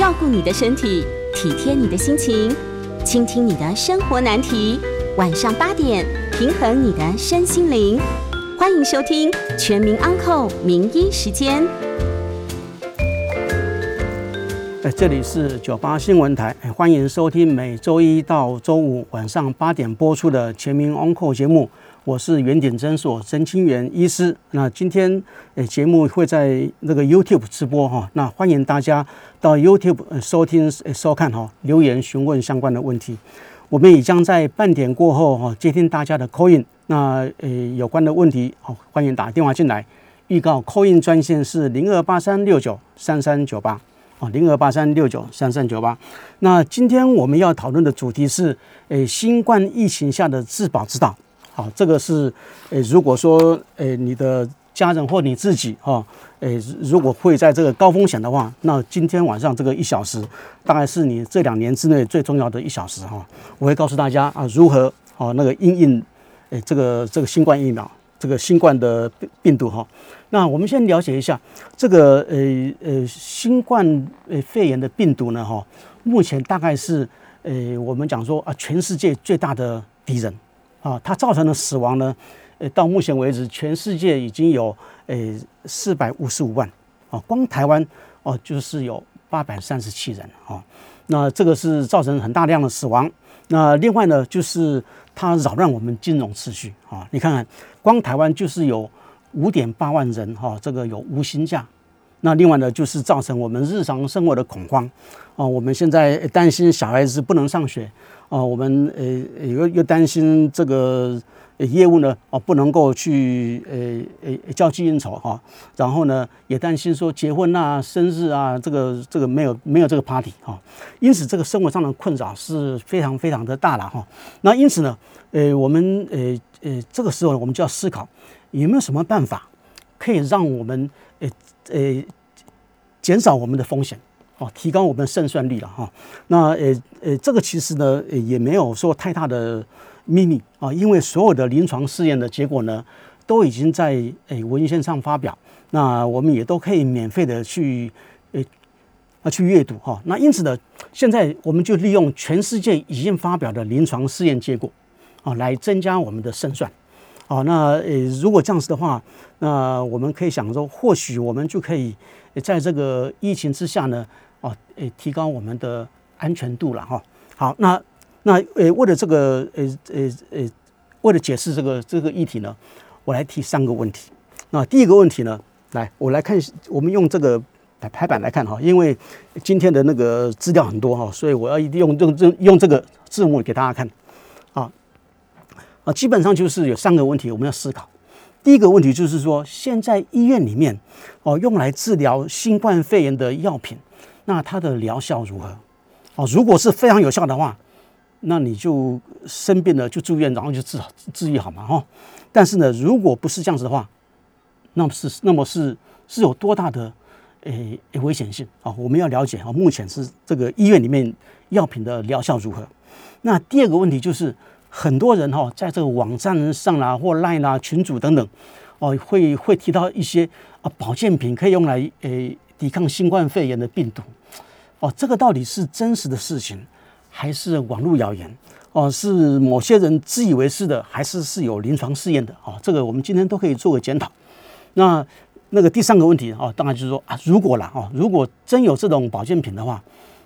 照顾你的身体，体贴你的心情，倾听你的生活难题。晚上八点，平衡你的身心灵。欢迎收听《全民安扣名医时间》。哎，这里是九八新闻台，欢迎收听每周一到周五晚上八点播出的《全民安扣》节目。我是原点诊所曾清源医师。那今天诶节目会在那个 YouTube 直播哈，那欢迎大家到 YouTube 收听收看哈，留言询问相关的问题。我们也将在半点过后哈接听大家的 call in。那呃有关的问题好，欢迎打电话进来。预告 call in 专线是零二八三六九三三九八啊，零二八三六九三三九八。那今天我们要讨论的主题是诶新冠疫情下的自保之道。啊，这个是，诶，如果说，诶，你的家人或你自己，哈，诶，如果会在这个高风险的话，那今天晚上这个一小时，大概是你这两年之内最重要的一小时，哈，我会告诉大家啊，如何，哦，那个应应，诶，这个这个新冠疫苗，这个新冠的病病毒，哈，那我们先了解一下这个，呃呃，新冠呃肺炎的病毒呢，哈，目前大概是，呃，我们讲说啊，全世界最大的敌人。啊，它造成的死亡呢？呃，到目前为止，全世界已经有呃四百五十五万啊，光台湾哦就是有八百三十七人啊。那这个是造成很大量的死亡。那另外呢，就是它扰乱我们金融秩序啊。你看看，光台湾就是有五点八万人哈，这个有无薪假。那另外呢，就是造成我们日常生活的恐慌啊。我们现在担心小孩子不能上学。哦，我们呃又又担心这个业务呢，哦不能够去呃呃交际应酬哈，然后呢也担心说结婚啊、生日啊，这个这个没有没有这个 party 哈，因此这个生活上的困扰是非常非常的大了哈。那因此呢，呃我们呃呃这个时候我们就要思考有没有什么办法可以让我们呃减少我们的风险。哦，提高我们的胜算率了哈。那呃呃，这个其实呢也没有说太大的秘密啊，因为所有的临床试验的结果呢都已经在诶文献上发表，那我们也都可以免费的去诶啊去阅读哈。那因此呢，现在我们就利用全世界已经发表的临床试验结果啊，来增加我们的胜算。哦，那呃如果这样子的话，那我们可以想说，或许我们就可以在这个疫情之下呢。哦，诶，提高我们的安全度了哈。好，那那呃，为了这个，呃呃呃，为了解释这个这个议题呢，我来提三个问题。那第一个问题呢，来，我来看，我们用这个排排版来看哈，因为今天的那个资料很多哈，所以我要一定用用用用这个字幕给大家看。基本上就是有三个问题我们要思考。第一个问题就是说，现在医院里面哦，用来治疗新冠肺炎的药品。那它的疗效如何？哦，如果是非常有效的话，那你就生病了就住院，然后就治好治愈好嘛，哈。但是呢，如果不是这样子的话，那么是那么是是有多大的诶危险性啊？我们要了解啊。目前是这个医院里面药品的疗效如何？那第二个问题就是，很多人哈在这个网站上啦或赖啦群组等等哦，会会提到一些啊保健品可以用来诶。抵抗新冠肺炎的病毒，哦，这个到底是真实的事情，还是网络谣言？哦，是某些人自以为是的，还是是有临床试验的？哦，这个我们今天都可以做个检讨。那那个第三个问题哦，当然就是说啊，如果啦哦，如果真有这种保健品的话，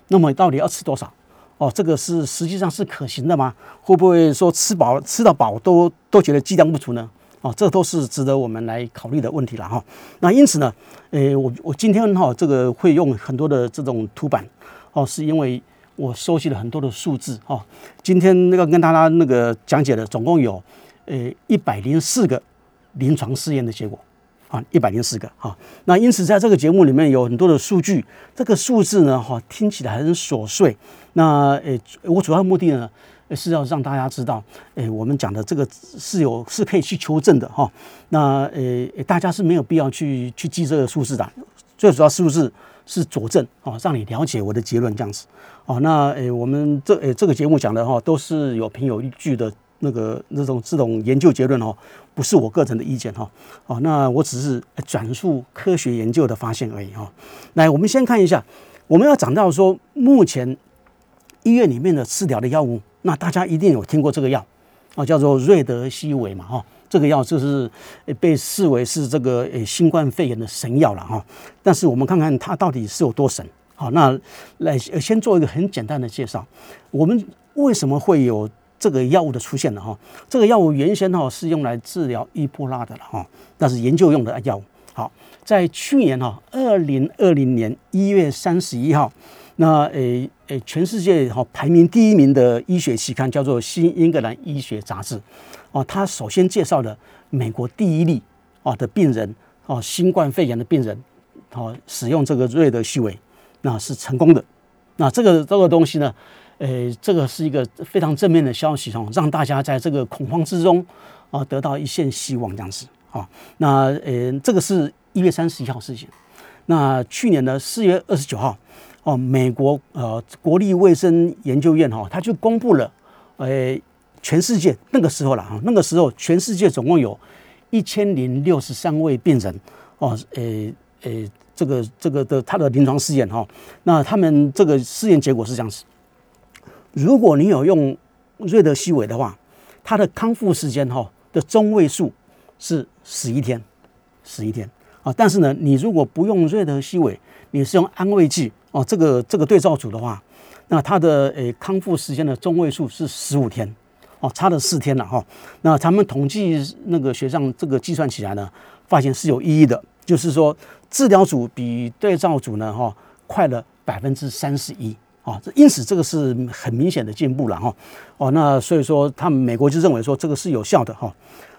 那么到底要吃多少？哦，这个是实际上是可行的吗？会不会说吃饱吃到饱都都觉得剂量不足呢？哦，这都是值得我们来考虑的问题了哈。那因此呢，诶，我我今天哈这个会用很多的这种图版，哦，是因为我收集了很多的数字哈。今天那个跟大家那个讲解的总共有呃一百零四个临床试验的结果啊，一百零四个哈。那因此在这个节目里面有很多的数据，这个数字呢哈听起来很琐碎。那诶，我主要目的呢。是要让大家知道，诶，我们讲的这个是有是可以去求证的哈。那诶，大家是没有必要去去记这个数字的，最主要数字是佐证啊，让你了解我的结论这样子。哦，那诶，我们这诶这个节目讲的哈，都是有凭有据的那个那种这种研究结论哦，不是我个人的意见哈。哦，那我只是转述科学研究的发现而已哈。来，我们先看一下我们要讲到说，目前医院里面的治疗的药物，那大家一定有听过这个药啊，叫做瑞德西韦嘛，哈，这个药就是被视为是这个呃新冠肺炎的神药了哈。但是我们看看它到底是有多神。好，那来先做一个很简单的介绍，我们为什么会有这个药物的出现呢？哈，这个药物原先哈是用来治疗伊波拉的哈，那是研究用的药物。好，在去年哈，二零二零年一月三十一号，那诶诶，全世界哈排名第一名的医学期刊叫做《新英格兰医学杂志》哦，它首先介绍了美国第一例啊的病人哦，新冠肺炎的病人哦，使用这个瑞德西韦，那是成功的。那这个这个东西呢，诶，这个是一个非常正面的消息哦，让大家在这个恐慌之中啊得到一线希望这样子。啊，那呃，这个是一月三十一号事情。那去年的四月二十九号，哦，美国呃国立卫生研究院哈，他就公布了，呃，全世界那个时候了哈，那个时候全世界总共有一千零六十三位病人，哦，呃呃，这个这个的他的临床试验哈，那他们这个试验结果是这样子：如果你有用瑞德西韦的话，它的康复时间哈的中位数。是十一天，十一天啊！但是呢，你如果不用瑞德西韦，你是用安慰剂哦，这个这个对照组的话，那它的诶康复时间的中位数是十五天哦，差了四天了哈。那咱们统计那个学上这个计算起来呢，发现是有意义的，就是说治疗组比对照组呢哈快了百分之三十一啊，这因此这个是很明显的进步了哈。哦，那所以说他们美国就认为说这个是有效的哈。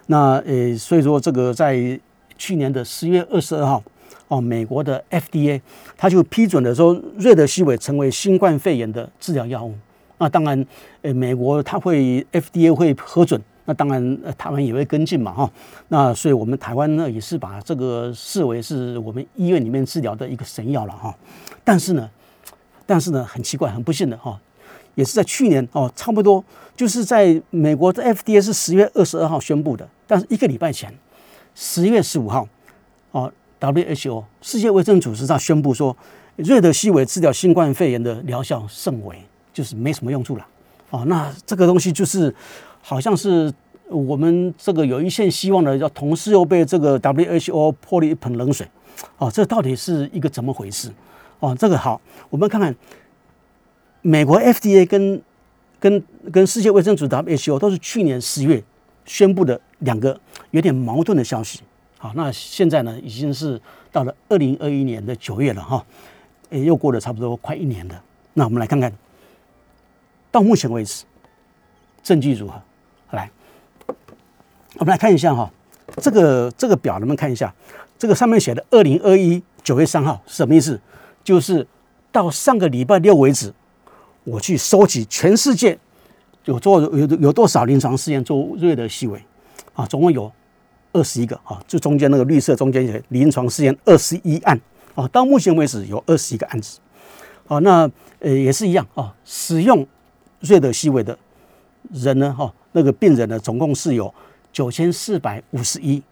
那呃，所以说这个在去年的十月二十二号，哦，美国的 FDA 他就批准了说瑞德西韦成为新冠肺炎的治疗药物。那当然，呃，美国他会 FDA 会核准，那当然台湾也会跟进嘛，哈。那所以我们台湾呢也是把这个视为是我们医院里面治疗的一个神药了，哈。但是呢，但是呢，很奇怪，很不幸的哈。也是在去年哦，差不多就是在美国的 FDA 是十月二十二号宣布的，但是一个礼拜前，十月十五号，哦，WHO 世界卫生组织上宣布说，瑞德西韦治疗新冠肺炎的疗效甚微，就是没什么用处了。哦，那这个东西就是好像是我们这个有一线希望的，要同时又被这个 WHO 泼了一盆冷水。哦，这到底是一个怎么回事？哦，这个好，我们看看。美国 FDA 跟跟跟世界卫生组织 WHO 都是去年十月宣布的两个有点矛盾的消息。那现在呢已经是到了二零二一年的九月了哈，诶，又过了差不多快一年了。那我们来看看，到目前为止证据如何？来，我们来看一下哈，这个这个表，能不能看一下？这个上面写的二零二一九月三号是什么意思？就是到上个礼拜六为止。我去收集全世界有做有有多少临床试验做瑞德西韦啊，总共有二十一个啊，就中间那个绿色中间写临床试验二十一案啊，到目前为止有二十一个案子啊，那呃也是一样啊，使用瑞德西韦的人呢哈，那个病人呢总共是有九千四百五十一，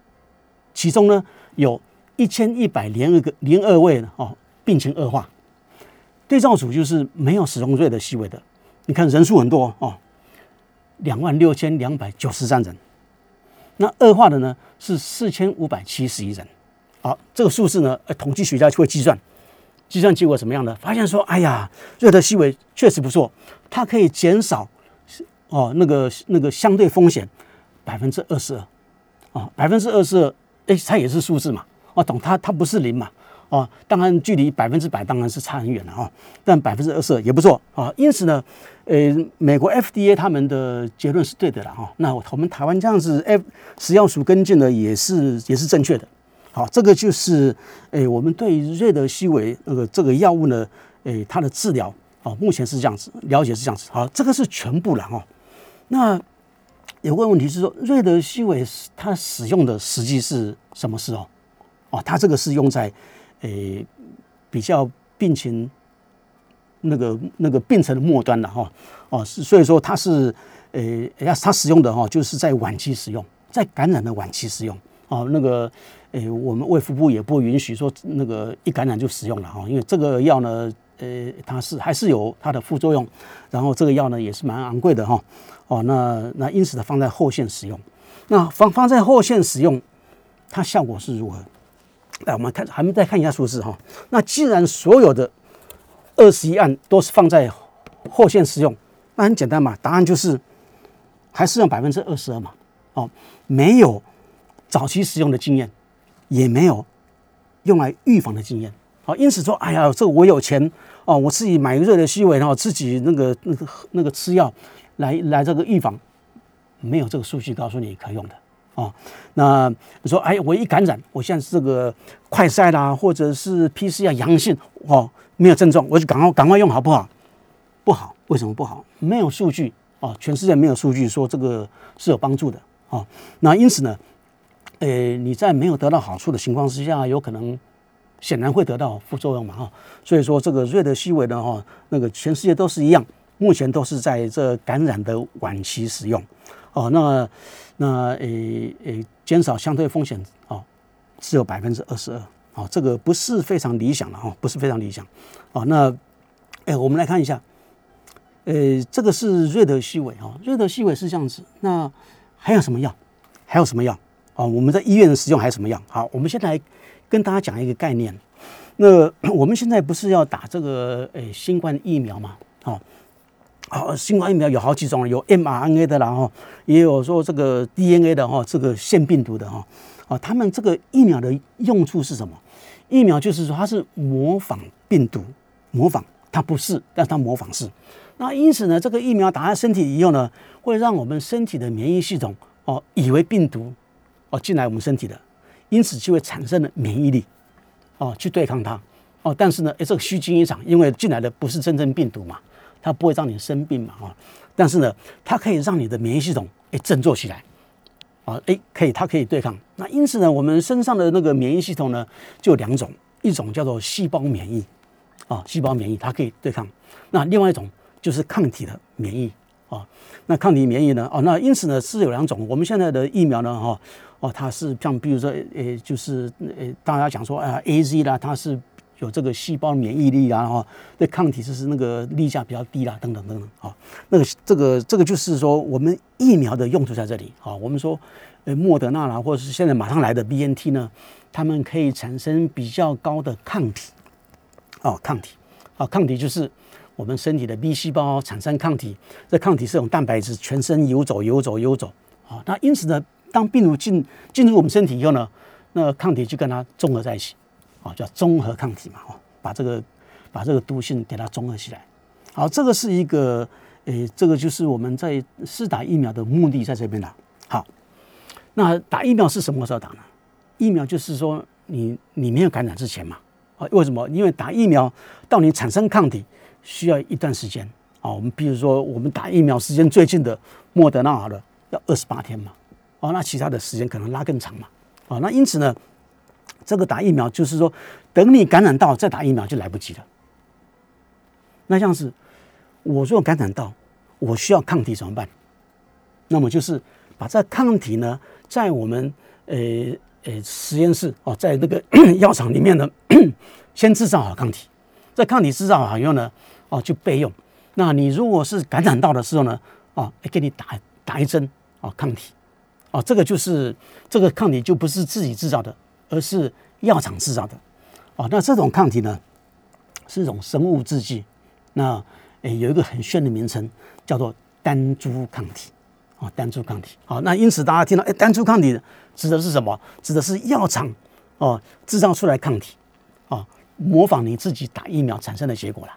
其中呢有一千一百零二个零二位呢哦病情恶化。对照组就是没有使用瑞德西韦的，你看人数很多哦，两万六千两百九十三人。那恶化的呢是四千五百七十一人。好，这个数字呢，统计学家就会计算，计算结果怎么样呢？发现说，哎呀，瑞德西韦确实不错，它可以减少哦那个那个相对风险百分之二十二啊，百分之二十二，哎，它也是数字嘛，哦，懂它它不是零嘛。哦，当然距离百分之百当然是差很远了哈，但百分之二十也不错啊。因此呢，呃，美国 FDA 他们的结论是对的了哈。那我们台湾这样子，F 食药署跟进的也是也是正确的。好，这个就是诶，我们对瑞德西韦那个这个药物呢，诶，它的治疗啊，目前是这样子，了解是这样子。好，这个是全部了哈。那有个问题是说，瑞德西韦它使用的实际是什么时候？哦，它这个是用在。诶，比较病情那个那个病程的末端了哈，哦，是所以说它是诶，要它使用的哈，就是在晚期使用，在感染的晚期使用哦，那个诶，我们卫福部也不允许说那个一感染就使用了哈，因为这个药呢，呃，它是还是有它的副作用，然后这个药呢也是蛮昂贵的哈。哦，那那因此它放在后线使用，那放放在后线使用，它效果是如何？来，我们看，还没再看一下数字哈。那既然所有的二十一案都是放在后线使用，那很简单嘛，答案就是还是用百分之二十二嘛。哦，没有早期使用的经验，也没有用来预防的经验。好，因此说，哎呀，这我有钱哦，我自己买瑞德西韦，然后自己那个那个那个吃药来来这个预防，没有这个数据告诉你可用的哦。那你说，哎，我一感染，我现在是这个快筛啦，或者是 PCR 阳性哦，没有症状，我就赶快赶快用好不好？不好，为什么不好？没有数据哦，全世界没有数据说这个是有帮助的哦。那因此呢，呃，你在没有得到好处的情况之下，有可能。显然会得到副作用嘛哈，所以说这个瑞德西韦呢哈，那个全世界都是一样，目前都是在这感染的晚期使用，哦，那那诶诶减少相对风险哦，只有百分之二十二，哦，这个不是非常理想的哈，不是非常理想，哦，那哎我们来看一下，呃，这个是瑞德西韦哈，瑞德西韦是这样子，那还有什么药？还有什么药？哦，我们在医院的使用还有什么药？好，我们先来。跟大家讲一个概念，那 我们现在不是要打这个诶新冠疫苗嘛？哦，啊，新冠疫苗有好几种，有 mRNA 的啦哈，也有说这个 DNA 的哈，这个腺病毒的哈，啊，他们这个疫苗的用处是什么？疫苗就是说它是模仿病毒，模仿它不是，但它模仿是。那因此呢，这个疫苗打在身体以后呢，会让我们身体的免疫系统哦，以为病毒哦进来我们身体的。因此就会产生了免疫力，哦，去对抗它，哦，但是呢，哎，这个虚惊一场，因为进来的不是真正病毒嘛，它不会让你生病嘛，啊，但是呢，它可以让你的免疫系统哎振作起来，啊，哎，可以，它可以对抗。那因此呢，我们身上的那个免疫系统呢，就两种，一种叫做细胞免疫，啊，细胞免疫它可以对抗，那另外一种就是抗体的免疫，啊，那抗体免疫呢，哦，那因此呢是有两种，我们现在的疫苗呢，哈。哦，它是像比如说，呃，就是呃，大家讲说啊，A Z 啦，它是有这个细胞免疫力啊，哈，对抗体就是那个例价比较低啦，等等等等，啊，那个这个这个就是说，我们疫苗的用处在这里啊。我们说，呃，莫德纳啦，或者是现在马上来的 B N T 呢，它们可以产生比较高的抗体，哦，抗体，啊，抗体就是我们身体的 B 细胞产生抗体，这抗体是用蛋白质全身游走游走游走，啊，那因此呢。当病毒进进入我们身体以后呢，那抗体就跟它综合在一起，啊，叫综合抗体嘛，哦，把这个把这个毒性给它综合起来。好，这个是一个，诶，这个就是我们在试打疫苗的目的在这边了。好，那打疫苗是什么时候打呢？疫苗就是说你你没有感染之前嘛，啊，为什么？因为打疫苗到你产生抗体需要一段时间啊。我们比如说我们打疫苗时间最近的莫德纳好了，要二十八天嘛。哦，那其他的时间可能拉更长嘛？哦，那因此呢，这个打疫苗就是说，等你感染到再打疫苗就来不及了。那像是我若感染到，我需要抗体怎么办？那么就是把这抗体呢，在我们呃呃实验室哦，在那个 药厂里面呢，先制造好抗体。在抗体制造好以后呢，哦就备用。那你如果是感染到的时候呢，哦，给你打打一针哦抗体。哦，这个就是这个抗体就不是自己制造的，而是药厂制造的。哦，那这种抗体呢，是一种生物制剂。那诶，有一个很炫的名称，叫做单株抗体。哦，单株抗体。好，那因此大家听到诶，单株抗体指的是什么？指的是药厂哦制造出来抗体，哦，模仿你自己打疫苗产生的结果了。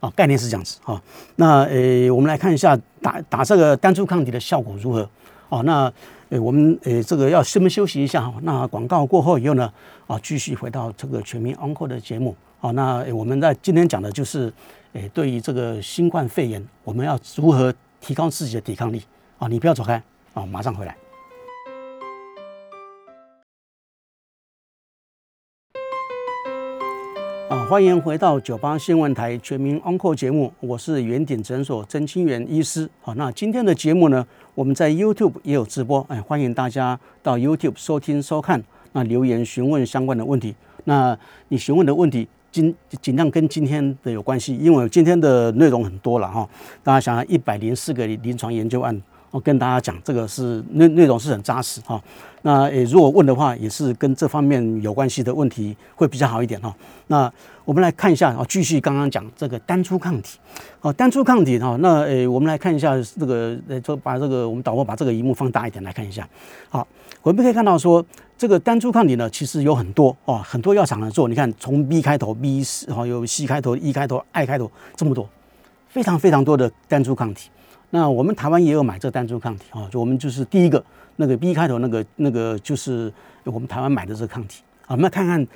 哦，概念是这样子。哦，那诶，我们来看一下打打这个单株抗体的效果如何。哦，那。诶，我们诶，这个要先休息一下。那广告过后以后呢，啊，继续回到这个全民 Uncle 的节目。好，那我们在今天讲的就是，诶，对于这个新冠肺炎，我们要如何提高自己的抵抗力？啊，你不要走开，啊，马上回来。欢迎回到九八新闻台全民 Uncle 节目，我是原点诊所曾清源医师。好，那今天的节目呢？我们在 YouTube 也有直播，哎，欢迎大家到 YouTube 收听收看，那留言询问相关的问题。那你询问的问题，尽尽量跟今天的有关系，因为今天的内容很多了哈。大家想想，一百零四个临床研究案，我跟大家讲，这个是内内容是很扎实哈。那诶，如果问的话，也是跟这方面有关系的问题会比较好一点哈。那我们来看一下啊，继续刚刚讲这个单株抗体，哦，单株抗体哈，那诶，我们来看一下这个，呃，就把这个我们导播把这个荧幕放大一点来看一下。好，我们可以看到说，这个单株抗体呢，其实有很多哦，很多药厂来做。你看，从 B 开头，B 哦，有 C 开头、E 开头、I 开头这么多，非常非常多的单株抗体。那我们台湾也有买这单株抗体啊，就我们就是第一个那个 B 开头那个那个就是我们台湾买的这个抗体啊，我们来看看。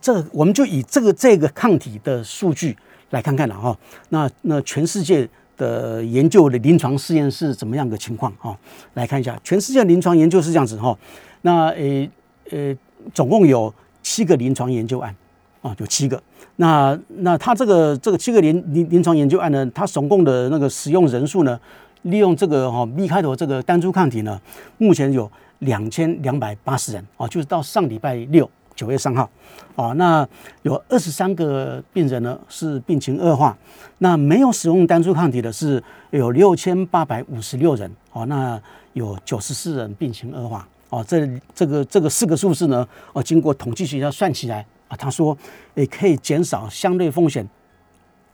这我们就以这个这个抗体的数据来看看了哈，那那全世界的研究的临床试验是怎么样的情况哈？来看一下，全世界临床研究是这样子哈，那呃呃，总共有七个临床研究案啊，有七个。那那他这个这个七个临临临床研究案呢，他总共的那个使用人数呢，利用这个哈 B 开头这个单株抗体呢，目前有两千两百八十人啊，就是到上礼拜六。九月三号，哦，那有二十三个病人呢是病情恶化，那没有使用单株抗体的是有六千八百五十六人，哦，那有九十四人病情恶化，哦，这这个这个四个数字呢，哦，经过统计学家算起来他说也可以减少相对风险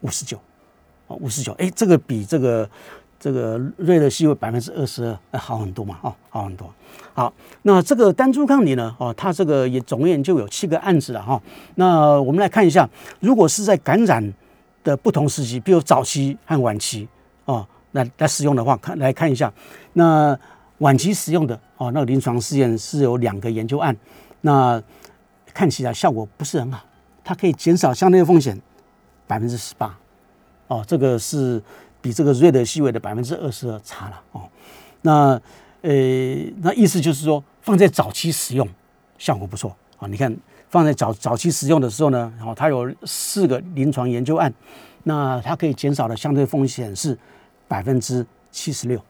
五十九，哦，五十九，哎，这个比这个。这个瑞德西韦百分之二十二，好很多嘛，哦，好很多。好，那这个单株抗体呢，哦，它这个也总研就有七个案子了哈。那我们来看一下，如果是在感染的不同时期，比如早期和晚期，哦，来来使用的话，看来看一下，那晚期使用的哦，那个临床试验是有两个研究案，那看起来效果不是很好，它可以减少相对风险百分之十八，哦，这个是。比这个瑞德西韦的百分之二十二差了哦，那呃，那意思就是说，放在早期使用效果不错啊。你看，放在早早期使用的时候呢，然后它有四个临床研究案，那它可以减少的相对风险是百分之七十六，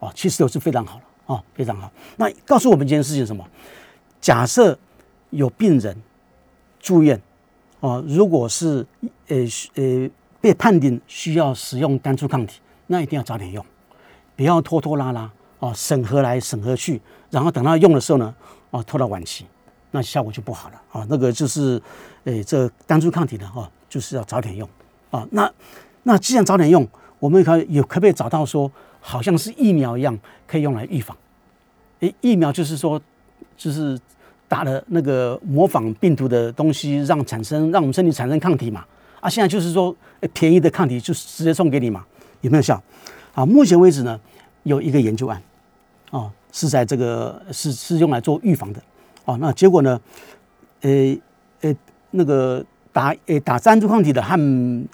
哦，七十六是非常好了哦，非常好。那告诉我们一件事情什么？假设有病人住院哦，如果是呃呃。被判定需要使用单株抗体，那一定要早点用，不要拖拖拉拉哦，审核来审核去，然后等到用的时候呢，哦，拖到晚期，那效果就不好了啊。那个就是，诶，这单株抗体呢，哦，就是要早点用啊。那那既然早点用，我们可有可不可以找到说，好像是疫苗一样，可以用来预防？诶，疫苗就是说，就是打了那个模仿病毒的东西，让产生让我们身体产生抗体嘛。啊，现在就是说，便宜的抗体就直接送给你嘛，有没有效？啊，目前为止呢，有一个研究案，哦，是在这个是是用来做预防的，哦，那结果呢，呃呃，那个打呃打单株抗体的和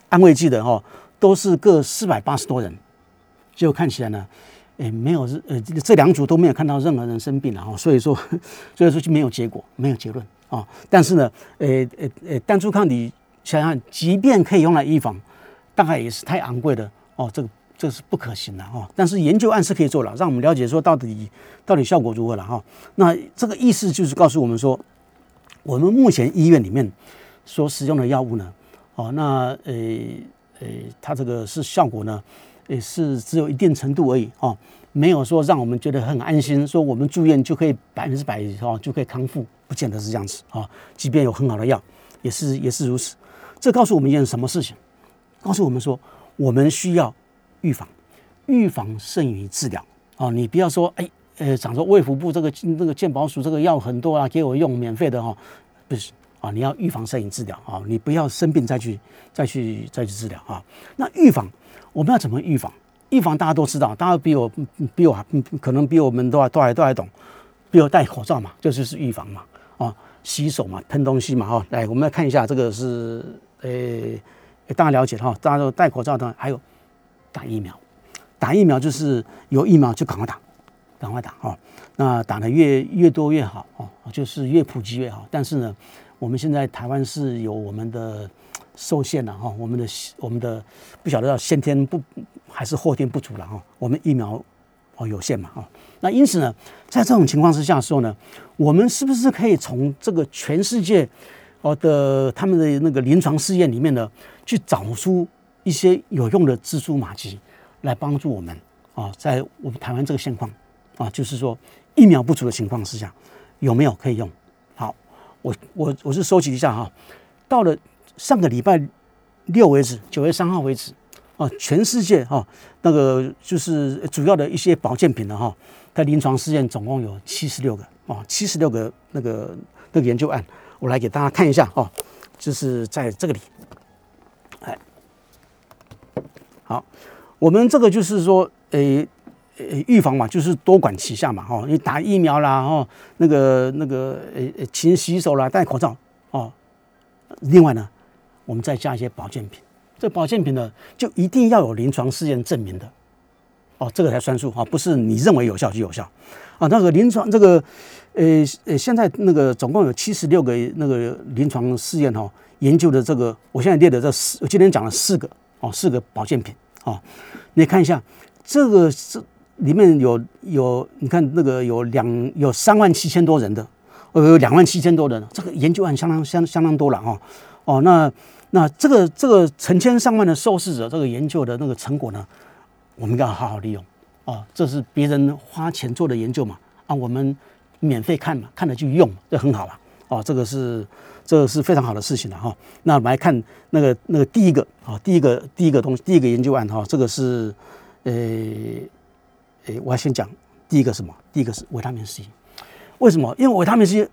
安慰剂的哈，都是各四百八十多人，结果看起来呢，诶，没有呃这两组都没有看到任何人生病了哈，所以说 所以说就没有结果，没有结论啊。但是呢，呃呃呃单株抗体。想想，即便可以用来预防，大概也是太昂贵的哦。这个这个是不可行的哦。但是研究案是可以做了，让我们了解说到底到底效果如何了哈。那这个意思就是告诉我们说，我们目前医院里面所使用的药物呢，哦，那呃呃，它这个是效果呢，也是只有一定程度而已哦，没有说让我们觉得很安心，说我们住院就可以百分之百哦就可以康复，不见得是这样子啊。即便有很好的药，也是也是如此。这告诉我们一件什么事情？告诉我们说，我们需要预防，预防胜于治疗啊！你不要说，哎，呃，想说卫福部这个那个健保署这个药很多啊，给我用免费的哈，不是啊！你要预防胜于治疗啊！你不要生病再去再去再去治疗啊！那预防我们要怎么预防？预防大家都知道，大家比我比我还可能比我们都还都还都还懂，比如戴口罩嘛，这就是预防嘛啊！洗手嘛，喷东西嘛哈！来，我们来看一下这个是。诶，大家了解哈，大家都戴口罩的，还有打疫苗，打疫苗就是有疫苗就赶快打，赶快打哈。那打的越越多越好哦，就是越普及越好。但是呢，我们现在台湾是有我们的受限了哈，我们的我们的不晓得要先天不还是后天不足了哈。我们疫苗哦有限嘛哈。那因此呢，在这种情况之下的时候呢，我们是不是可以从这个全世界？哦的他们的那个临床试验里面呢，去找出一些有用的蜘蛛马迹，来帮助我们啊，在我们台湾这个现况啊，就是说疫苗不足的情况之下，有没有可以用？好，我我我是收集一下哈，到了上个礼拜六为止，九月三号为止啊，全世界哈那个就是主要的一些保健品的哈，它临床试验总共有七十六个啊，七十六个那个那个研究案。我来给大家看一下哦，就是在这个里，哎，好，我们这个就是说，呃呃，预防嘛，就是多管齐下嘛，哈，你打疫苗啦，哦，那个那个，呃，勤洗手啦，戴口罩，哦，另外呢，我们再加一些保健品，这保健品呢，就一定要有临床试验证明的，哦，这个才算数啊，不是你认为有效就有效，啊，那个临床这个。呃呃，现在那个总共有七十六个那个临床试验哈，研究的这个，我现在列的这四，我今天讲了四个哦，四个保健品啊，你看一下，这个是里面有有，你看那个有两有三万七千多人的，呃，有两万七千多人，这个研究案相当相相当多了哈，哦，哦那那这个这个成千上万的受试者，这个研究的那个成果呢，我们要好好利用哦，这是别人花钱做的研究嘛，啊，我们。免费看嘛，看了就用，这很好了哦。这个是这个是非常好的事情了哈。那我们来看那个那个第一个啊，第一个第一个东西，第一个研究案哈，这个是呃呃，我要先讲第一个什么？第一个是维他命 C。为什么？因为维他命 C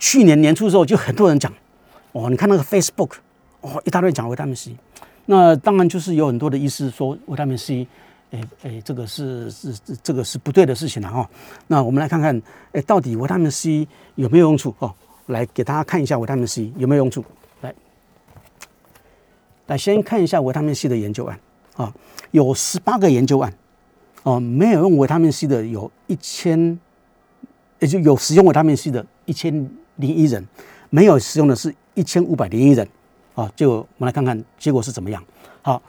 去年年初的时候就很多人讲哦，你看那个 Facebook 哦，一大堆讲维他命 C。那当然就是有很多的医师说维他命 C。哎哎，这个是是这个是不对的事情了哈。那我们来看看，哎，到底维他命 C 有没有用处哦？来给大家看一下维他命 C 有没有用处。来，来先看一下维他命 C 的研究案啊，有十八个研究案哦，没有用维他命 C 的有一千，也就有使用维他命 C 的一千零一人，没有使用的是一千五百零一人啊。就我们来看看结果是怎么样。好。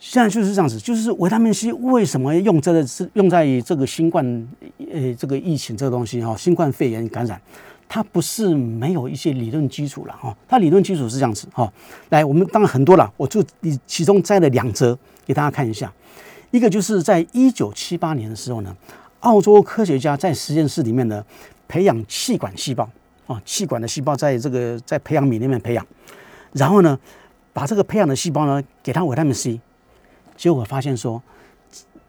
现在就是这样子，就是维他命 C 为什么用这个是用在这个新冠呃这个疫情这个东西哈，新冠肺炎感染，它不是没有一些理论基础了哈，它理论基础是这样子哈。来，我们当然很多了，我就以其中摘了两则给大家看一下。一个就是在一九七八年的时候呢，澳洲科学家在实验室里面呢培养气管细胞啊，气管的细胞在这个在培养皿里面培养，然后呢把这个培养的细胞呢给它维他命 C。结果发现说，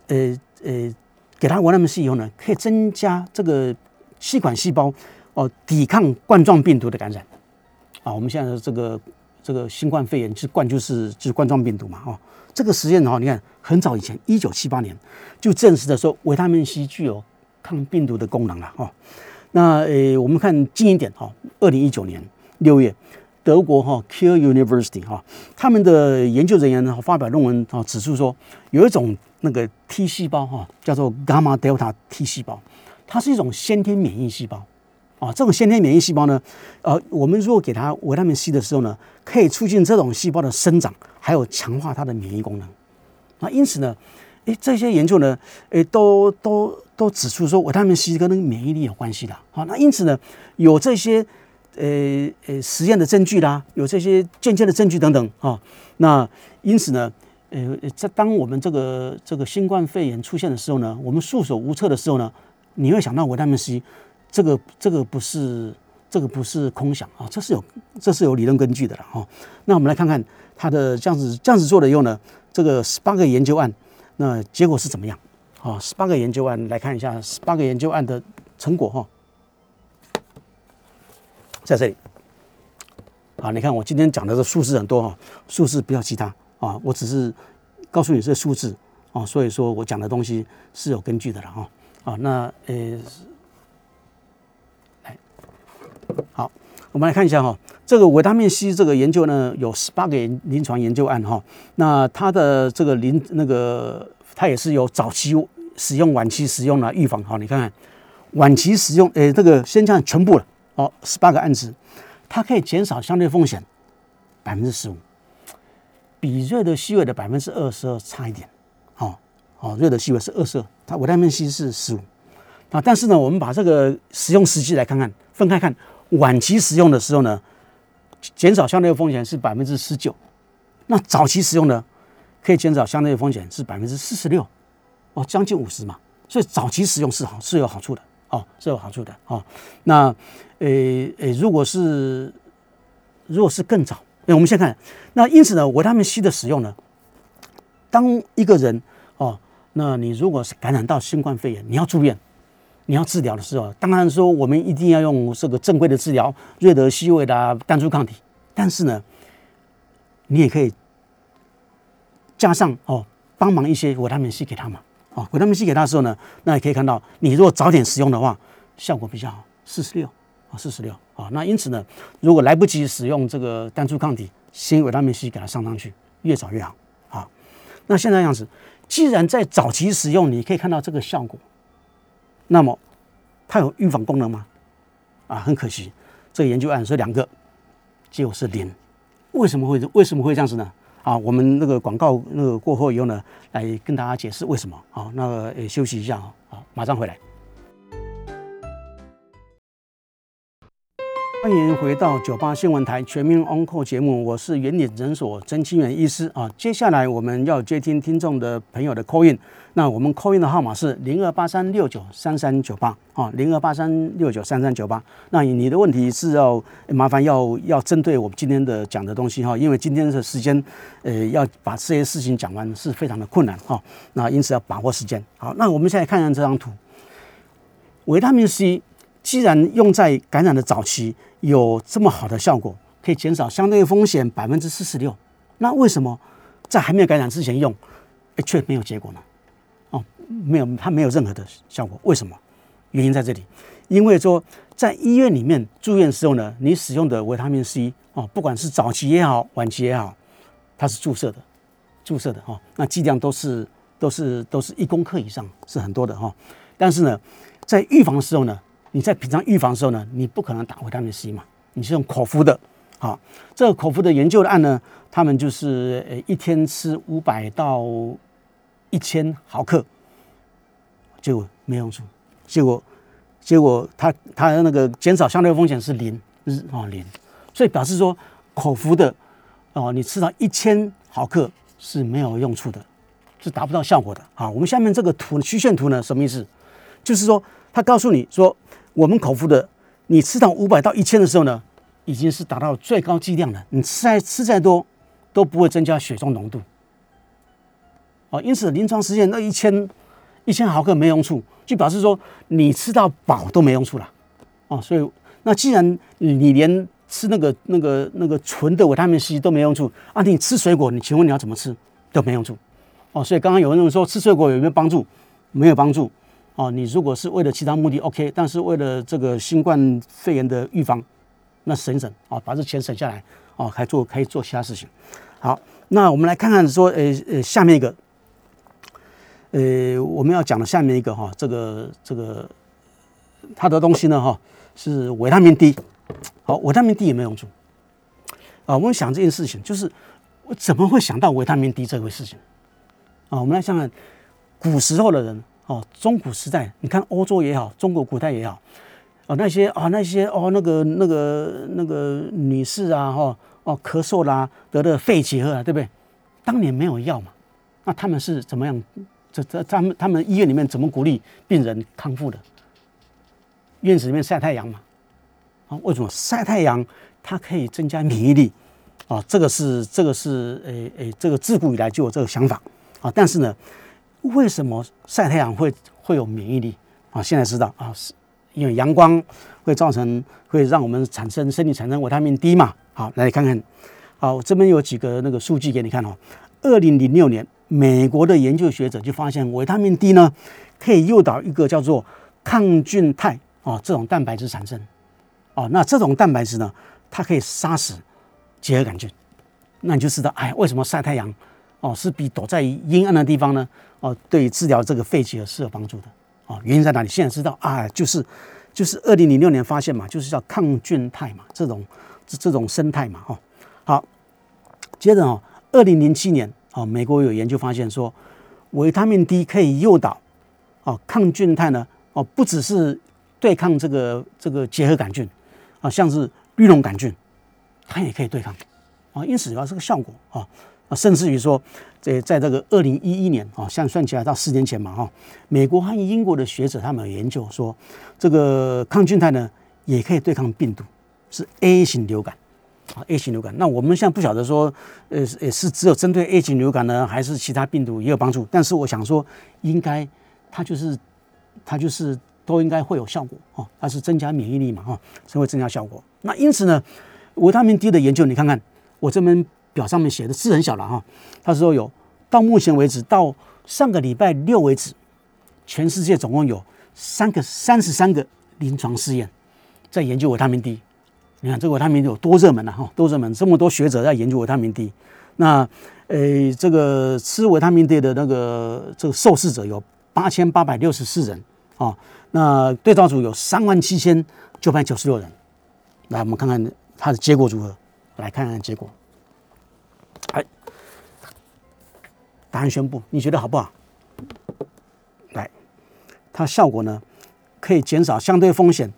呃呃，给他维他命 C 以后呢，可以增加这个气管细胞哦，抵抗冠状病毒的感染。啊，我们现在的这个这个新冠肺炎，其实冠就是就是冠状病毒嘛，哦，这个实验的话，你看很早以前，一九七八年就证实的说，维他命 C 具有抗病毒的功能了，哦。那呃，我们看近一点哈，二零一九年六月。德国哈 k e University 哈，他们的研究人员呢发表论文啊，指出说有一种那个 T 细胞哈，叫做 Gamma Delta T 细胞，它是一种先天免疫细胞啊。这种先天免疫细胞呢，呃，我们如果给它维他命 C 的时候呢，可以促进这种细胞的生长，还有强化它的免疫功能。那因此呢，诶，这些研究呢，诶，都都都指出说维他命 C 跟那个免疫力有关系的。好，那因此呢，有这些。呃呃，实验的证据啦，有这些间接的证据等等啊。那因此呢，呃，在当我们这个这个新冠肺炎出现的时候呢，我们束手无策的时候呢，你会想到维他命 C，这个这个不是这个不是空想啊，这是有这是有理论根据的了哈。那我们来看看它的这样子这样子做了以后呢，这个十八个研究案，那结果是怎么样？啊，十八个研究案来看一下十八个研究案的成果哈。在这里，啊，你看我今天讲的这数字很多哈，数字不要记它啊，我只是告诉你这数字啊，所以说我讲的东西是有根据的了哈。啊，那呃，来，好，我们来看一下哈，这个维他命 C 这个研究呢，有十八个临床研究案哈，那它的这个临那个它也是有早期使用、晚期使用来预防哈，你看看晚期使用，诶，这个先讲全部了。哦，十八个案子，它可以减少相对风险百分之十五，比瑞德西韦的百分之二十二差一点。哦哦，瑞德西韦是二十二，它维他命 C 是十五。啊，但是呢，我们把这个使用时机来看看，分开看，晚期使用的时候呢，减少相对风险是百分之十九，那早期使用呢，可以减少相对风险是百分之四十六，哦，将近五十嘛。所以早期使用是好是有好处的哦，是有好处的哦。那呃呃，如果是如果是更早，那我们先看，那因此呢，维他命 C 的使用呢，当一个人哦，那你如果是感染到新冠肺炎，你要住院。你要治疗的时候，当然说我们一定要用这个正规的治疗，瑞德西韦的单株抗体。但是呢，你也可以加上哦，帮忙一些维他命 C 给他嘛。哦，维他命 C 给他的时候呢，那也可以看到，你如果早点使用的话，效果比较好，四十六啊，四十六啊。那因此呢，如果来不及使用这个单株抗体，先维他命 C 给它上上去，越早越好啊。那现在样子，既然在早期使用，你可以看到这个效果。那么，它有预防功能吗？啊，很可惜，这个研究案是两个，结果是零。为什么会为什么会这样子呢？啊，我们那个广告那个过后以后呢，来跟大家解释为什么。好，那个休息一下啊，好，马上回来。欢迎回到九八新闻台全民 On Call 节目，我是原点诊所曾清源医师啊。接下来我们要接听听众的朋友的 Call in，那我们扣印的号码是零二八三六九三三九八啊，零二八三六九三三九八。那你的问题是要麻烦要要针对我们今天的讲的东西哈，因为今天的时间呃要把这些事情讲完是非常的困难哈，那因此要把握时间。好，那我们现在看一下这张图，维他命 C。既然用在感染的早期有这么好的效果，可以减少相对风险百分之四十六，那为什么在还没有感染之前用，却没有结果呢？哦，没有，它没有任何的效果。为什么？原因在这里，因为说在医院里面住院时候呢，你使用的维他命 C 哦，不管是早期也好，晚期也好，它是注射的，注射的哈，那剂量都是都是都是一公克以上，是很多的哈。但是呢，在预防的时候呢。你在平常预防的时候呢，你不可能打维他命 C 嘛，你是用口服的。好，这个口服的研究的案呢，他们就是呃一天吃五百到一千毫克，结果没用处，结果结果他他那个减少相对风险是零日啊零，所以表示说口服的哦，你吃到一千毫克是没有用处的，是达不到效果的。好，我们下面这个图曲线图呢，什么意思？就是说他告诉你说。我们口服的，你吃到五百到一千的时候呢，已经是达到最高剂量了。你吃再吃再多，都不会增加血中浓度。哦，因此临床实验那一千一千毫克没用处，就表示说你吃到饱都没用处了。哦，所以那既然你连吃那个那个那个纯的维他命 C 都没用处，啊，你吃水果，你请问你要怎么吃都没用处。哦，所以刚刚有人说吃水果有没有帮助？没有帮助。哦，你如果是为了其他目的，OK，但是为了这个新冠肺炎的预防，那省省啊，把这钱省下来哦，还做可以做其他事情。好，那我们来看看说，呃呃，下面一个，呃，我们要讲的下面一个哈，这个这个它的东西呢哈，是维他命 D。好，维他命 D 有没有用处？啊，我们想这件事情，就是我怎么会想到维他命 D 这回事情？啊，我们来想想古时候的人。哦，中古时代，你看欧洲也好，中国古代也好，哦，那些啊那些哦那个那个那个女士啊，哈哦咳嗽啦，得了肺结核啊，对不对？当年没有药嘛，那他们是怎么样？这这他们他们医院里面怎么鼓励病人康复的？院子里面晒太阳嘛，啊，为什么晒太阳它可以增加免疫力？啊，这个是这个是诶诶，这个自古以来就有这个想法啊，但是呢。为什么晒太阳会会有免疫力啊？现在知道啊，是因为阳光会造成会让我们产生身体产生维他命 D 嘛？好，来看看，好，这边有几个那个数据给你看哦。二零零六年，美国的研究学者就发现维他命 D 呢，可以诱导一个叫做抗菌肽啊这种蛋白质产生哦。那这种蛋白质呢，它可以杀死结核杆菌。那你就知道，哎，为什么晒太阳？哦，是比躲在阴暗的地方呢？哦，对治疗这个肺结核是有帮助的。哦，原因在哪里？现在知道啊，就是就是二零零六年发现嘛，就是叫抗菌肽嘛，这种这这种生态嘛。哈，好，接着哦，二零零七年哦，美国有研究发现说，维他命 D 可以诱导哦抗菌肽呢哦，不只是对抗这个这个结核杆菌啊，像是绿脓杆菌它也可以对抗啊，因此有这个效果啊啊，甚至于说，在在这个二零一一年啊，像算起来到十年前嘛哈，美国和英国的学者他们有研究说，这个抗菌肽呢也可以对抗病毒，是 A 型流感。A 型流感。那我们现在不晓得说，呃呃是只有针对 A 型流感呢，还是其他病毒也有帮助？但是我想说，应该它就是它就是都应该会有效果哦，它是增加免疫力嘛哈，才会增加效果。那因此呢？维他命 D 的研究，你看看我这边表上面写的字很小了哈。他说有到目前为止，到上个礼拜六为止，全世界总共有三个三十三个临床试验在研究维他命 D。你看这个维他命 D 有多热门了哈，多热门，这么多学者在研究维他命 D。那呃，这个吃维他命 D 的那个这个受试者有八千八百六十四人啊。那对照组有三万七千九百九十六人。来，我们看看。它的结果如何？来看看结果。哎，答案宣布，你觉得好不好？来，它效果呢，可以减少相对风险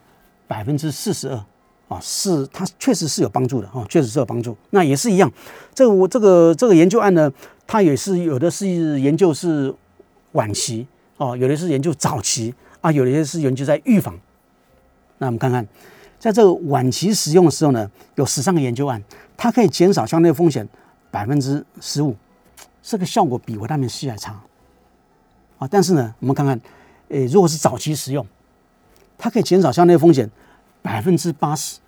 百分之四十二啊，是它确实是有帮助的啊，确实是有帮助。那也是一样，这个我这个这个研究案呢，它也是有的是研究是晚期哦，有的是研究早期啊，有的是研究在预防。那我们看看。在这个晚期使用的时候呢，有十三个研究案，它可以减少相对风险百分之十五，这个效果比维他命 C 还差啊！但是呢，我们看看，诶，如果是早期使用，它可以减少相对风险百分之八十，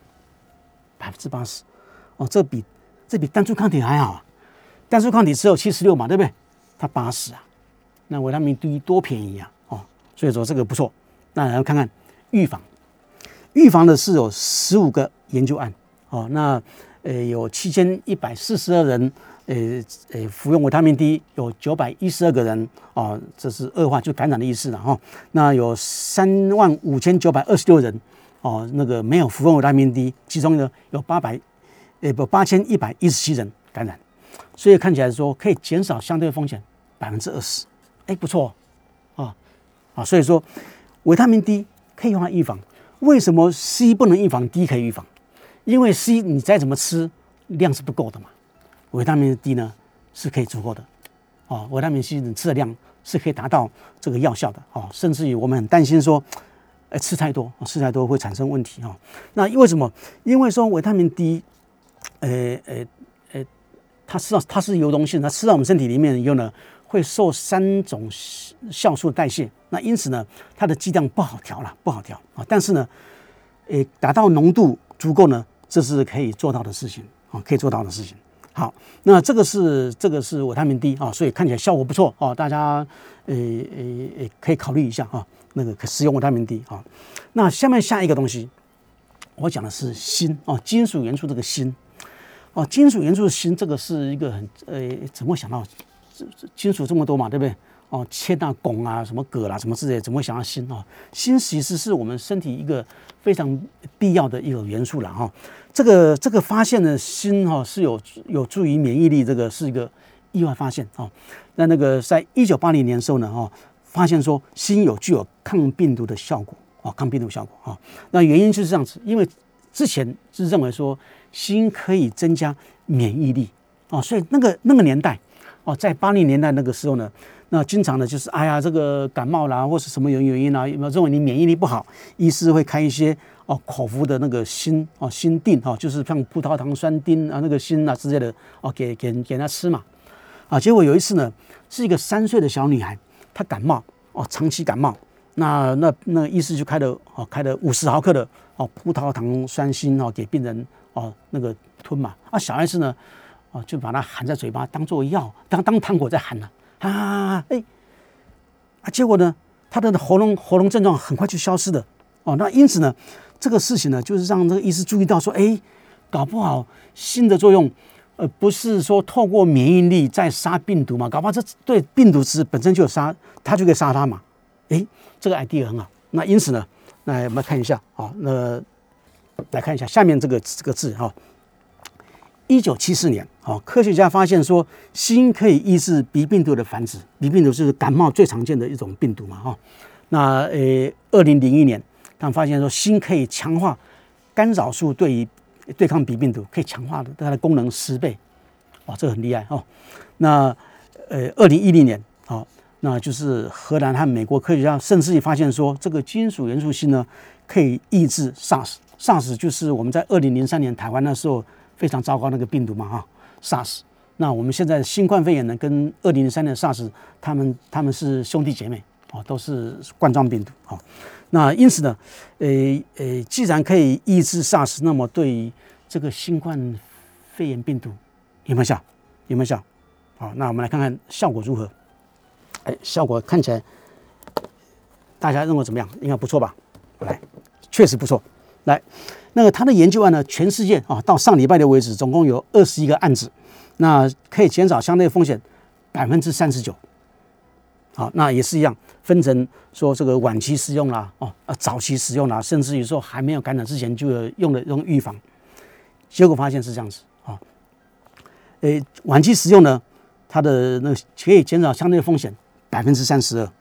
百分之八十哦，这比这比单株抗体还好啊！单株抗体只有七十六嘛，对不对？它八十啊，那维他命 D 多便宜啊！哦，所以说这个不错。那然后看看预防。预防的是有十五个研究案哦，那呃有七千一百四十二人，呃呃服用维他命 D，有九百一十二个人哦，这是恶化就感染的意思了哈。那有三万五千九百二十六人哦，那个没有服用维他命 D，其中呢有八百呃不八千一百一十七人感染，所以看起来说可以减少相对风险百分之二十，哎不错啊啊，所以说维他命 D 可以用来预防。为什么 C 不能预防，D 可以预防？因为 C 你再怎么吃量是不够的嘛，维他命 D 呢是可以足够的。哦，维他命 C 你吃的量是可以达到这个药效的。哦，甚至于我们很担心说，哎，吃太多，吃太多会产生问题。哈，那为什么？因为说维他命 D，呃呃呃，它吃到它是油溶性，它吃到我们身体里面以后呢？会受三种酵素代谢，那因此呢，它的剂量不好调了，不好调啊。但是呢，诶，达到浓度足够呢，这是可以做到的事情啊，可以做到的事情。好，那这个是这个是维他命 D 啊，所以看起来效果不错啊，大家诶诶诶可以考虑一下啊，那个可使用维他命 D 啊。那下面下一个东西，我讲的是锌啊，金属元素这个锌哦，金属元素的锌，这个是一个很呃，怎么想到？金属这么多嘛，对不对？哦，铅啊、汞啊、什么铬啦、什么之类，怎么会想到锌啊？锌其实是我们身体一个非常必要的一个元素了哈。这个这个发现的锌哈是有有助于免疫力，这个是一个意外发现啊。那那个在一九八零年的时候呢哈，发现说锌有具有抗病毒的效果啊，抗病毒效果啊。那原因就是这样子，因为之前是认为说锌可以增加免疫力啊，所以那个那个年代。哦，在八零年代那个时候呢，那经常呢就是哎呀，这个感冒啦，或是什么原原因啊，有没有认为你免疫力不好，医师会开一些哦口服的那个锌哦锌锭哈，就是像葡萄糖酸锭啊那个锌啊之类的哦给给给他吃嘛，啊，结果有一次呢，是一个三岁的小女孩，他感冒哦，长期感冒，那那那医师就开了哦开了五十毫克的哦葡萄糖酸锌哦给病人哦那个吞嘛，啊小孩子呢。哦，就把它含在嘴巴，当做药，当当糖果在含呢。啊，哎，啊，结果呢，他的喉咙喉咙症状很快就消失了。哦，那因此呢，这个事情呢，就是让这个医师注意到说，哎，搞不好新的作用，呃，不是说透过免疫力在杀病毒嘛？搞不好这对病毒是本身就有杀，它就可以杀它嘛？哎，这个 idea 很好。那因此呢，那我们看一下，好，那来看一下下面这个这个字哈。一九七四年，哦，科学家发现说，锌可以抑制鼻病毒的繁殖。鼻病毒是感冒最常见的一种病毒嘛，哈。那呃，二零零一年，他们发现说，锌可以强化干扰素对于对抗鼻病毒，可以强化的它的功能十倍，哇，这个很厉害哦。那呃，二零一零年，好，那就是荷兰和美国科学家甚至于发现说，这个金属元素锌呢，可以抑制 SARS。SARS 就是我们在二零零三年台湾那时候非常糟糕那个病毒嘛，哈，SARS。那我们现在新冠肺炎呢，跟二零零三年 SARS，他们他们是兄弟姐妹，哦，都是冠状病毒，啊。那因此呢，呃呃，既然可以抑制 SARS，那么对这个新冠肺炎病毒有没有效？有没有效？好，那我们来看看效果如何。哎，效果看起来大家认为怎么样？应该不错吧？来，确实不错。来，那个他的研究案呢，全世界啊，到上礼拜六为止，总共有二十一个案子，那可以减少相对风险百分之三十九。好，那也是一样，分成说这个晚期使用啦，哦，呃，早期使用啦，甚至于说还没有感染之前就用的用预防，结果发现是这样子啊，诶，晚期使用呢，它的那可以减少相对风险百分之三十二，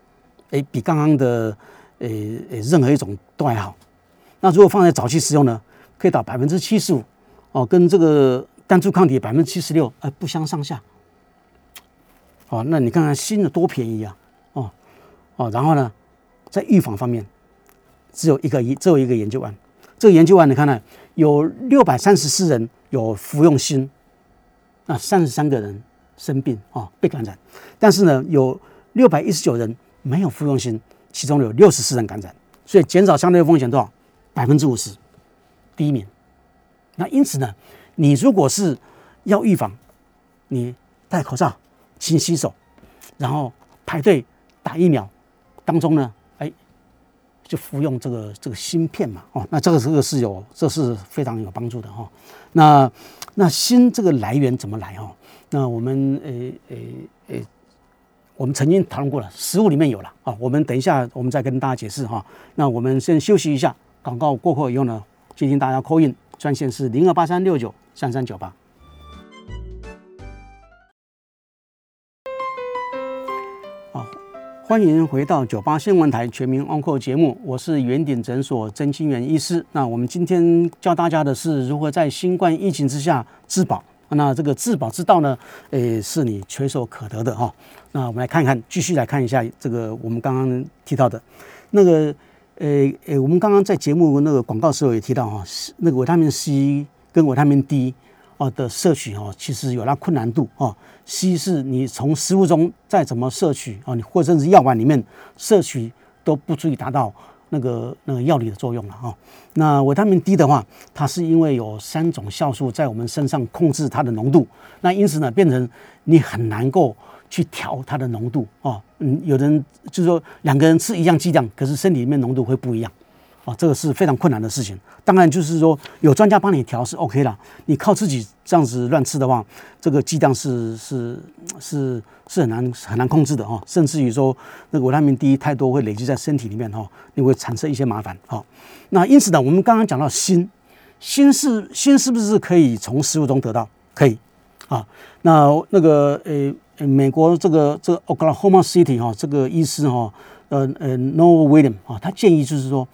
诶，比刚刚的诶诶任何一种都还好。那如果放在早期使用呢，可以到百分之七十五，哦，跟这个单株抗体百分之七十六，呃，不相上下。哦，那你看看新的多便宜啊！哦，然后呢，在预防方面，只有一个一，只有一个研究案。这个研究案你看呢，有六百三十四人有服用锌，那三十三个人生病啊，被感染。但是呢，有六百一十九人没有服用锌，其中有六十四人感染，所以减少相对风险多少？百分之五十，第一名。那因此呢，你如果是要预防，你戴口罩、勤洗手，然后排队打疫苗。当中呢，哎，就服用这个这个芯片嘛，哦，那这个这个是有，这是非常有帮助的哈。那那锌这个来源怎么来哦？那我们诶诶诶，我们曾经讨论过了，食物里面有了啊。我们等一下我们再跟大家解释哈。那我们先休息一下，广告过后以后呢，进行大家 call in 专线是零二八三六九三三九八。欢迎回到九八新闻台全民 Uncle 节目，我是圆顶诊所曾清源医师。那我们今天教大家的是如何在新冠疫情之下自保。那这个自保之道呢，诶，是你垂手可得的哈。那我们来看看，继续来看一下这个我们刚刚提到的，那个，诶诶，我们刚刚在节目那个广告时候也提到哈，那个维他命 C 跟维他命 D。哦的摄取哦，其实有那困难度哦。硒是你从食物中再怎么摄取哦，你或者是药丸里面摄取都不足以达到那个那个药理的作用了哈。那维他命 D 的话，它是因为有三种酵素在我们身上控制它的浓度，那因此呢，变成你很难够去调它的浓度哦。嗯，有的人就是说两个人吃一样剂量，可是身体里面浓度会不一样。啊，这个是非常困难的事情。当然，就是说有专家帮你调是 OK 了。你靠自己这样子乱吃的话，这个剂量是是是是很难很难控制的哈。甚至于说，那个维他命 D 太多会累积在身体里面哈，你会产生一些麻烦哈。那因此呢，我们刚刚讲到锌，锌是锌是不是可以从食物中得到？可以啊。那那个呃，美国这个这个 Oklahoma City 哈，这个医师哈，呃呃，Noel William 啊，他建议就是说。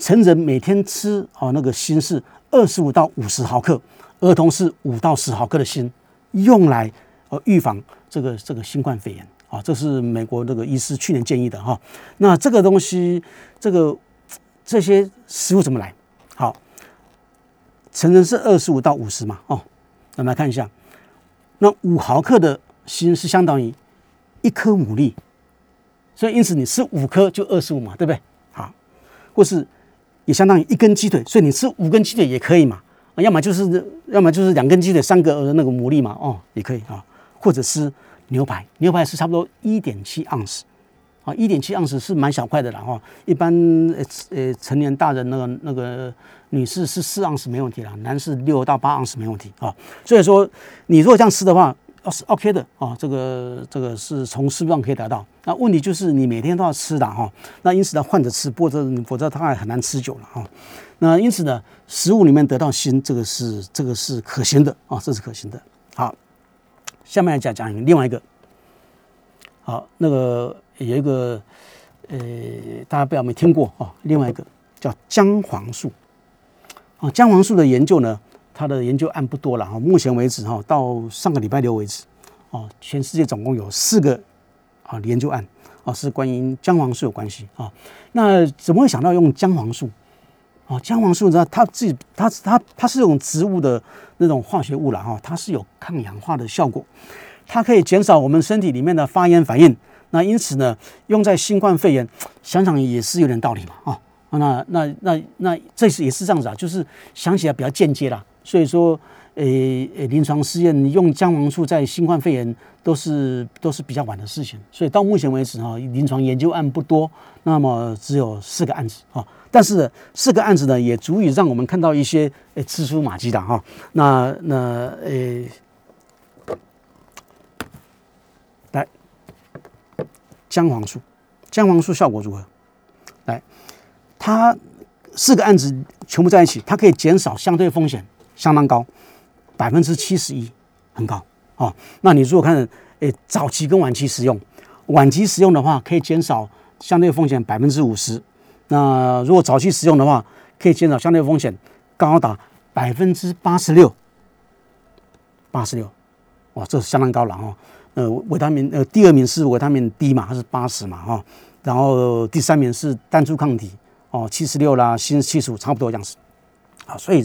成人每天吃啊那个锌是二十五到五十毫克，儿童是五到十毫克的锌，用来呃预防这个这个新冠肺炎啊，这是美国那个医师去年建议的哈。那这个东西，这个这些食物怎么来？好，成人是二十五到五十嘛，哦，我们来看一下，那五毫克的锌是相当于一颗牡蛎，所以因此你吃五颗就二十五嘛，对不对？好，或是。也相当于一根鸡腿，所以你吃五根鸡腿也可以嘛，要么就是要么就是两根鸡腿三个那个牡蛎嘛，哦，也可以啊，或者是牛排，牛排是差不多一点七盎司，啊，一点七盎司是蛮小块的了哈，一般呃呃成年大人那个那个女士是四盎司没问题了，男士六到八盎司没问题啊，所以说你如果这样吃的话。哦，是 OK 的啊，这个这个是从食物上可以得到。那问题就是你每天都要吃的哈，那因此呢换着吃，或者否则它也很难持久了哈。那因此呢，食物里面得到锌，这个是这个是可行的啊，这是可行的。好，下面来讲讲另外一个。好，那个有一个呃，大家不要没听过啊，另外一个叫姜黄素啊，姜黄素的研究呢，它的研究案不多了哈。目前为止哈，到上个礼拜六为止，哦，全世界总共有四个啊研究案啊，是关于姜黄素有关系啊。那怎么会想到用姜黄素？哦，姜黄素呢，它自己它它它是种植物的那种化学物了哈，它是有抗氧化的效果，它可以减少我们身体里面的发炎反应。那因此呢，用在新冠肺炎，想想也是有点道理嘛啊。那那那那这是也是这样子啊，就是想起来比较间接啦。所以说，呃呃，临床试验用姜黄素在新冠肺炎都是都是比较晚的事情。所以到目前为止哈，临床研究案不多，那么只有四个案子啊。但是四个案子呢，也足以让我们看到一些呃蛛丝马迹的哈。那那呃，来，姜黄素，姜黄素效果如何？来。它四个案子全部在一起，它可以减少相对风险相当高，百分之七十一，很高哦。那你如果看，诶，早期跟晚期使用，晚期使用的话可以减少相对风险百分之五十，那如果早期使用的话，可以减少相对风险高达百分之八十六，八十六，哇，这是相当高了哈。呃，维他命呃，第二名是维他命 D 嘛，它是八十嘛哈，然后第三名是单株抗体。哦，七十六啦，新七十五，差不多样子，啊，所以，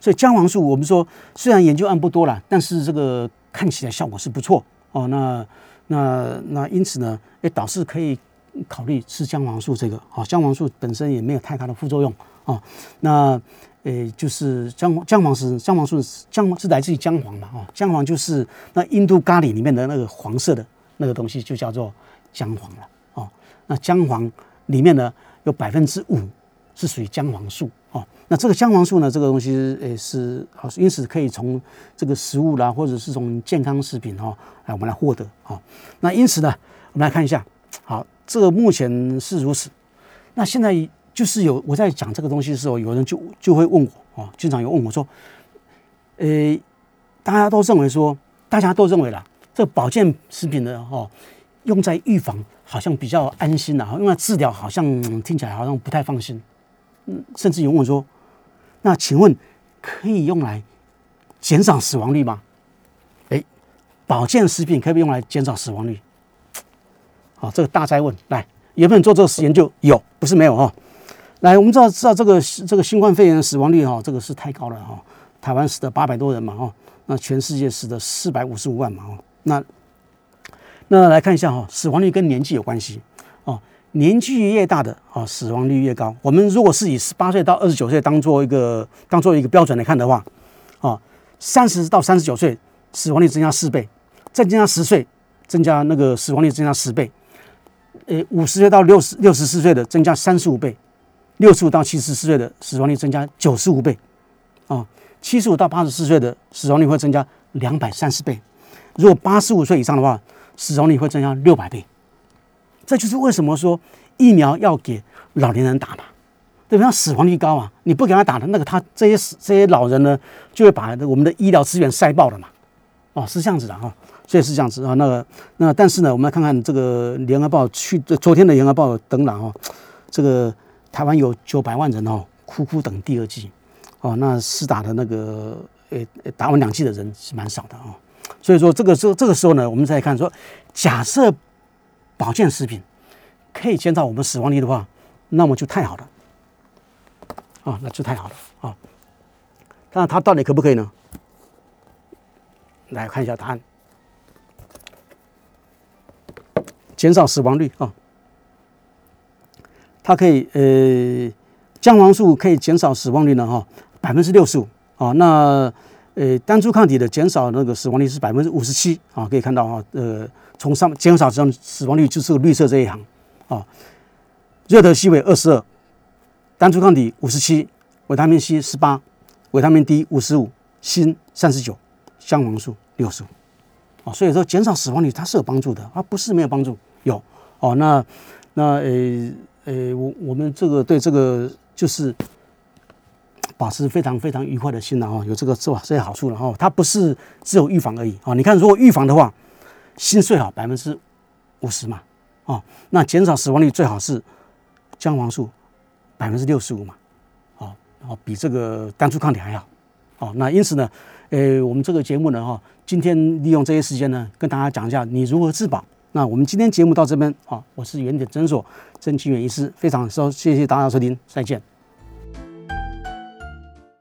所以姜黄素，我们说虽然研究案不多了，但是这个看起来效果是不错哦。那那那因此呢，哎，导师可以考虑吃姜黄素这个，哦，姜黄素本身也没有太大的副作用哦。那诶，就是姜姜黄是姜黄素，姜黄是来自于姜黄嘛，哦，姜黄就是那印度咖喱里面的那个黄色的那个东西，就叫做姜黄了，哦，那姜黄里面呢？有百分之五是属于姜黄素，那这个姜黄素呢，这个东西诶是啊，因此可以从这个食物啦，或者是从健康食品哈，来我们来获得啊。那因此呢，我们来看一下，好，这个目前是如此。那现在就是有我在讲这个东西的时候，有人就就会问我啊，经常有问我说，诶，大家都认为说，大家都认为啦，这保健食品的哈，用在预防。好像比较安心呐，因为治疗好像听起来好像不太放心，嗯，甚至有问说，那请问可以用来减少死亡率吗？哎，保健食品可以用来减少死亡率？好，这个大灾问，来有没有做这个研究？有，不是没有哈。来，我们知道知道这个这个新冠肺炎的死亡率哈，这个是太高了哈。台湾死的八百多人嘛哈，那全世界死的四百五十五万嘛哈，那。那来看一下哈，死亡率跟年纪有关系。年纪越大的啊，死亡率越高。我们如果是以十八岁到二十九岁当做一个当做一个标准来看的话，啊，三十到三十九岁死亡率增加四倍，再增加十岁，增加那个死亡率增加十倍。呃，五十岁到六十六十四岁的增加三十五倍，六十五到七十四岁的死亡率增加九十五倍，啊，七十五到八十四岁的死亡率会增加两百三十倍。如果八十五岁以上的话，死亡率会增加六百倍，这就是为什么说疫苗要给老年人打嘛，对不对？死亡率高啊，你不给他打的那个，他这些这些老人呢，就会把我们的医疗资源塞爆了嘛。哦，是这样子的哈，所以是这样子啊。那个那但是呢，我们来看看这个联合报去昨天的联合报登了哦，这个台湾有九百万人哦，苦苦等第二季哦，那施打的那个诶打完两剂的人是蛮少的哦。所以说，这个时候这个时候呢，我们再看说，假设保健食品可以减少我们死亡率的话，那么就太好了，啊，那就太好了啊。那它到底可不可以呢？来看一下答案，减少死亡率啊，它可以呃，姜黄素可以减少死亡率呢哈，百分之六十五啊，那。呃，单株抗体的减少那个死亡率是百分之五十七啊，可以看到哈，呃，从上减少这样死亡率就是绿色这一行啊。热德西韦二十二，单株抗体五十七，维他命 C 十八，维他命 D 五十五，锌三十九，姜黄素六十五啊。所以说减少死亡率它是有帮助的，而不是没有帮助，有哦。那那呃呃，我我们这个对这个就是。保持非常非常愉快的心了哦，有这个是吧？这些好处了哦。它不是只有预防而已啊。你看，如果预防的话，心最好百分之五十嘛，哦，那减少死亡率最好是姜黄素百分之六十五嘛，哦，然后比这个单株抗体还要好，那因此呢，呃，我们这个节目呢，哈，今天利用这些时间呢，跟大家讲一下你如何自保。那我们今天节目到这边，好，我是原点诊所曾清远医师，非常收谢谢大家收听，再见。